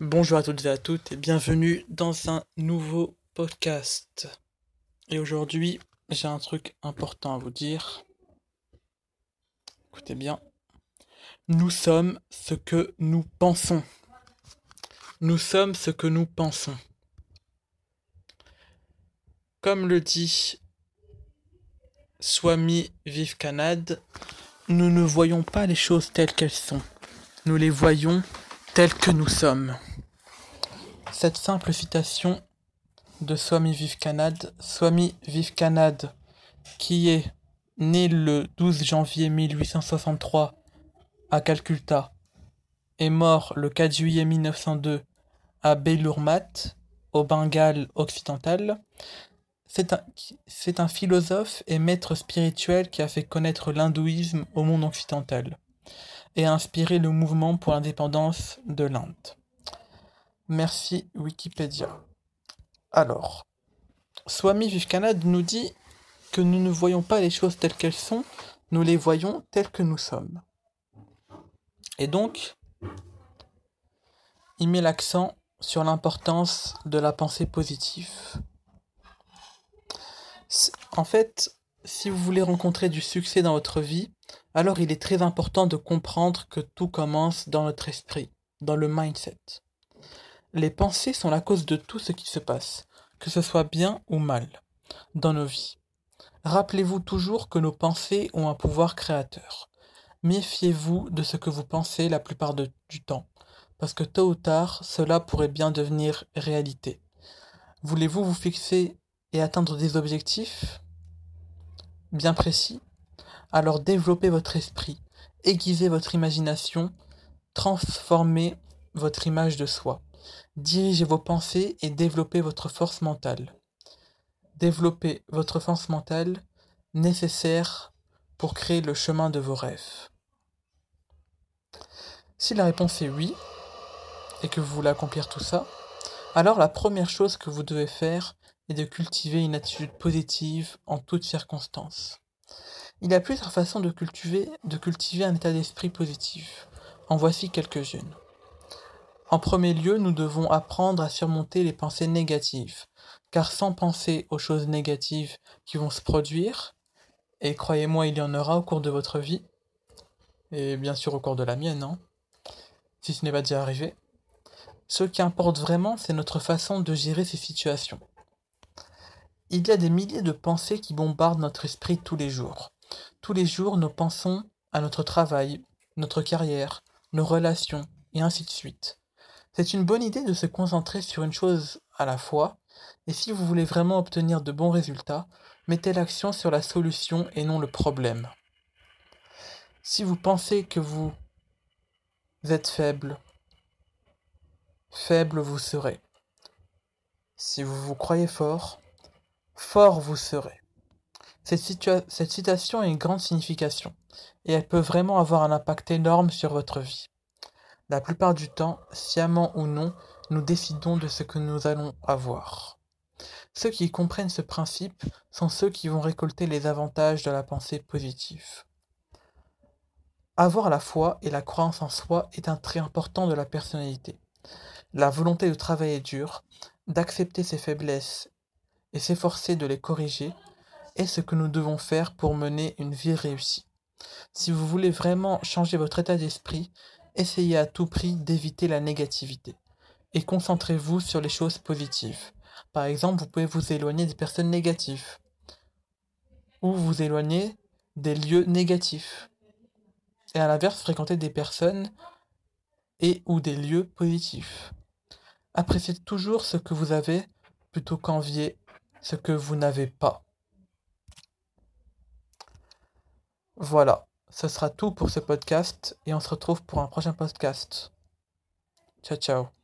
Bonjour à toutes et à toutes et bienvenue dans un nouveau podcast. Et aujourd'hui, j'ai un truc important à vous dire. Écoutez bien. Nous sommes ce que nous pensons. Nous sommes ce que nous pensons. Comme le dit Swami Vivekanand, nous ne voyons pas les choses telles qu'elles sont. Nous les voyons telles que nous sommes. Cette simple citation de Swami Vivekanand, Swami Vivekanand, qui est né le 12 janvier 1863 à Calcutta, est mort le 4 juillet 1902 à Belurmat, au Bengale occidental, c'est un philosophe et maître spirituel qui a fait connaître l'hindouisme au monde occidental et a inspiré le mouvement pour l'indépendance de l'Inde. Merci Wikipédia. Alors, Swami Vivekananda nous dit que nous ne voyons pas les choses telles qu'elles sont, nous les voyons telles que nous sommes. Et donc, il met l'accent sur l'importance de la pensée positive. En fait, si vous voulez rencontrer du succès dans votre vie, alors il est très important de comprendre que tout commence dans notre esprit, dans le mindset. Les pensées sont la cause de tout ce qui se passe, que ce soit bien ou mal, dans nos vies. Rappelez-vous toujours que nos pensées ont un pouvoir créateur. Méfiez-vous de ce que vous pensez la plupart du temps, parce que tôt ou tard, cela pourrait bien devenir réalité. Voulez-vous vous fixer et atteindre des objectifs? Bien précis Alors développez votre esprit, aiguisez votre imagination, transformez votre image de soi. Dirigez vos pensées et développez votre force mentale. Développez votre force mentale nécessaire pour créer le chemin de vos rêves. Si la réponse est oui, et que vous voulez accomplir tout ça, alors la première chose que vous devez faire est de cultiver une attitude positive en toutes circonstances. Il y a plusieurs façons de cultiver, de cultiver un état d'esprit positif. En voici quelques-unes. En premier lieu, nous devons apprendre à surmonter les pensées négatives, car sans penser aux choses négatives qui vont se produire, et croyez-moi, il y en aura au cours de votre vie, et bien sûr au cours de la mienne, hein, si ce n'est pas déjà arrivé, ce qui importe vraiment, c'est notre façon de gérer ces situations. Il y a des milliers de pensées qui bombardent notre esprit tous les jours. Tous les jours, nous pensons à notre travail, notre carrière, nos relations, et ainsi de suite. C'est une bonne idée de se concentrer sur une chose à la fois, et si vous voulez vraiment obtenir de bons résultats, mettez l'accent sur la solution et non le problème. Si vous pensez que vous êtes faible, faible vous serez. Si vous vous croyez fort, fort vous serez. Cette, cette, citation a une grande signification, et elle peut vraiment avoir un impact énorme sur votre vie. La plupart du temps, sciemment ou non, nous décidons de ce que nous allons avoir. Ceux qui comprennent ce principe sont ceux qui vont récolter les avantages de la pensée positive. Avoir la foi et la croyance en soi est un trait important de la personnalité. La volonté de travailler dur, d'accepter ses faiblesses et s'efforcer de les corriger est ce que nous devons faire pour mener une vie réussie. Si vous voulez vraiment changer votre état d'esprit, essayez à tout prix d'éviter la négativité et concentrez-vous sur les choses positives. Par exemple, vous pouvez vous éloigner des personnes négatives ou vous éloigner des lieux négatifs. Et à l'inverse, fréquenter des personnes et ou des lieux positifs. Appréciez toujours ce que vous avez plutôt qu'envier ce que vous n'avez pas. Voilà. Ce sera tout pour ce podcast et on se retrouve pour un prochain podcast. Ciao ciao.